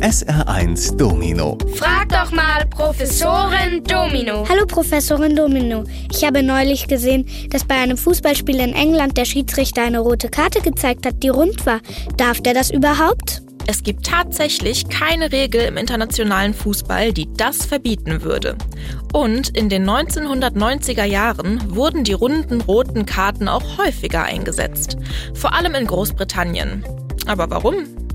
SR1 Domino. Frag doch mal Professorin Domino. Hallo Professorin Domino. Ich habe neulich gesehen, dass bei einem Fußballspiel in England der Schiedsrichter eine rote Karte gezeigt hat, die rund war. Darf der das überhaupt? Es gibt tatsächlich keine Regel im internationalen Fußball, die das verbieten würde. Und in den 1990er Jahren wurden die runden roten Karten auch häufiger eingesetzt. Vor allem in Großbritannien. Aber warum?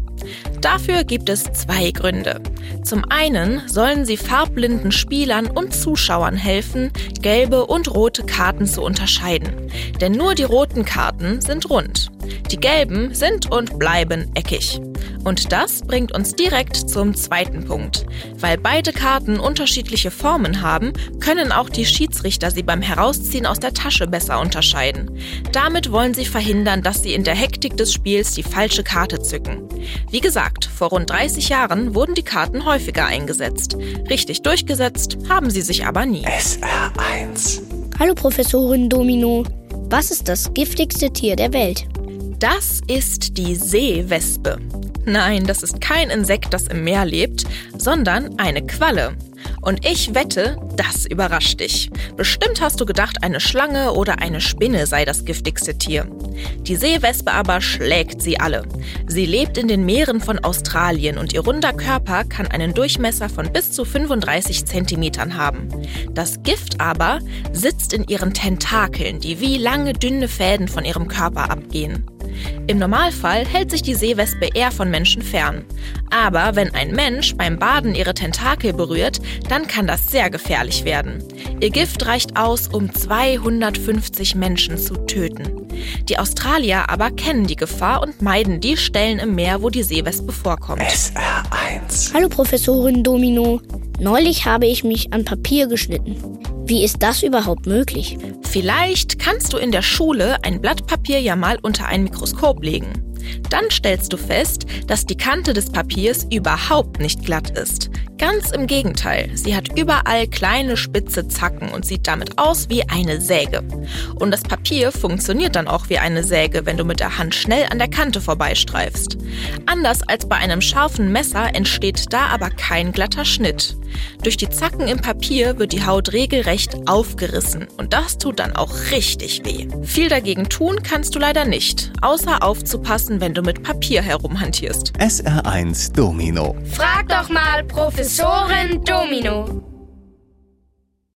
Dafür gibt es zwei Gründe. Zum einen sollen sie farbblinden Spielern und Zuschauern helfen, gelbe und rote Karten zu unterscheiden. Denn nur die roten Karten sind rund. Die gelben sind und bleiben eckig. Und das bringt uns direkt zum zweiten Punkt. Weil beide Karten unterschiedliche Formen haben, können auch die Schiedsrichter sie beim Herausziehen aus der Tasche besser unterscheiden. Damit wollen sie verhindern, dass sie in der Hektik des Spiels die falsche Karte zücken. Wie gesagt, vor rund 30 Jahren wurden die Karten häufiger eingesetzt. Richtig durchgesetzt haben sie sich aber nie. SR1. Hallo Professorin Domino. Was ist das giftigste Tier der Welt? Das ist die Seewespe. Nein, das ist kein Insekt, das im Meer lebt, sondern eine Qualle. Und ich wette, das überrascht dich. Bestimmt hast du gedacht, eine Schlange oder eine Spinne sei das giftigste Tier. Die Seewespe aber schlägt sie alle. Sie lebt in den Meeren von Australien und ihr runder Körper kann einen Durchmesser von bis zu 35 Zentimetern haben. Das Gift aber sitzt in ihren Tentakeln, die wie lange dünne Fäden von ihrem Körper abgehen. Im Normalfall hält sich die Seewespe eher von Menschen fern. Aber wenn ein Mensch beim Baden ihre Tentakel berührt, dann kann das sehr gefährlich werden. Ihr Gift reicht aus, um 250 Menschen zu töten. Die Australier aber kennen die Gefahr und meiden die Stellen im Meer, wo die Seewespe vorkommt. SR1. Hallo Professorin Domino. Neulich habe ich mich an Papier geschnitten. Wie ist das überhaupt möglich? Vielleicht kannst du in der Schule ein Blatt Papier ja mal unter ein Mikroskop legen. Dann stellst du fest, dass die Kante des Papiers überhaupt nicht glatt ist. Ganz im Gegenteil, sie hat überall kleine spitze Zacken und sieht damit aus wie eine Säge. Und das Papier funktioniert dann auch wie eine Säge, wenn du mit der Hand schnell an der Kante vorbeistreifst. Anders als bei einem scharfen Messer entsteht da aber kein glatter Schnitt. Durch die Zacken im Papier wird die Haut regelrecht aufgerissen und das tut dann auch richtig weh. Viel dagegen tun kannst du leider nicht, außer aufzupassen, wenn du mit Papier herumhantierst. SR1 Domino. Frag doch mal Professorin Domino.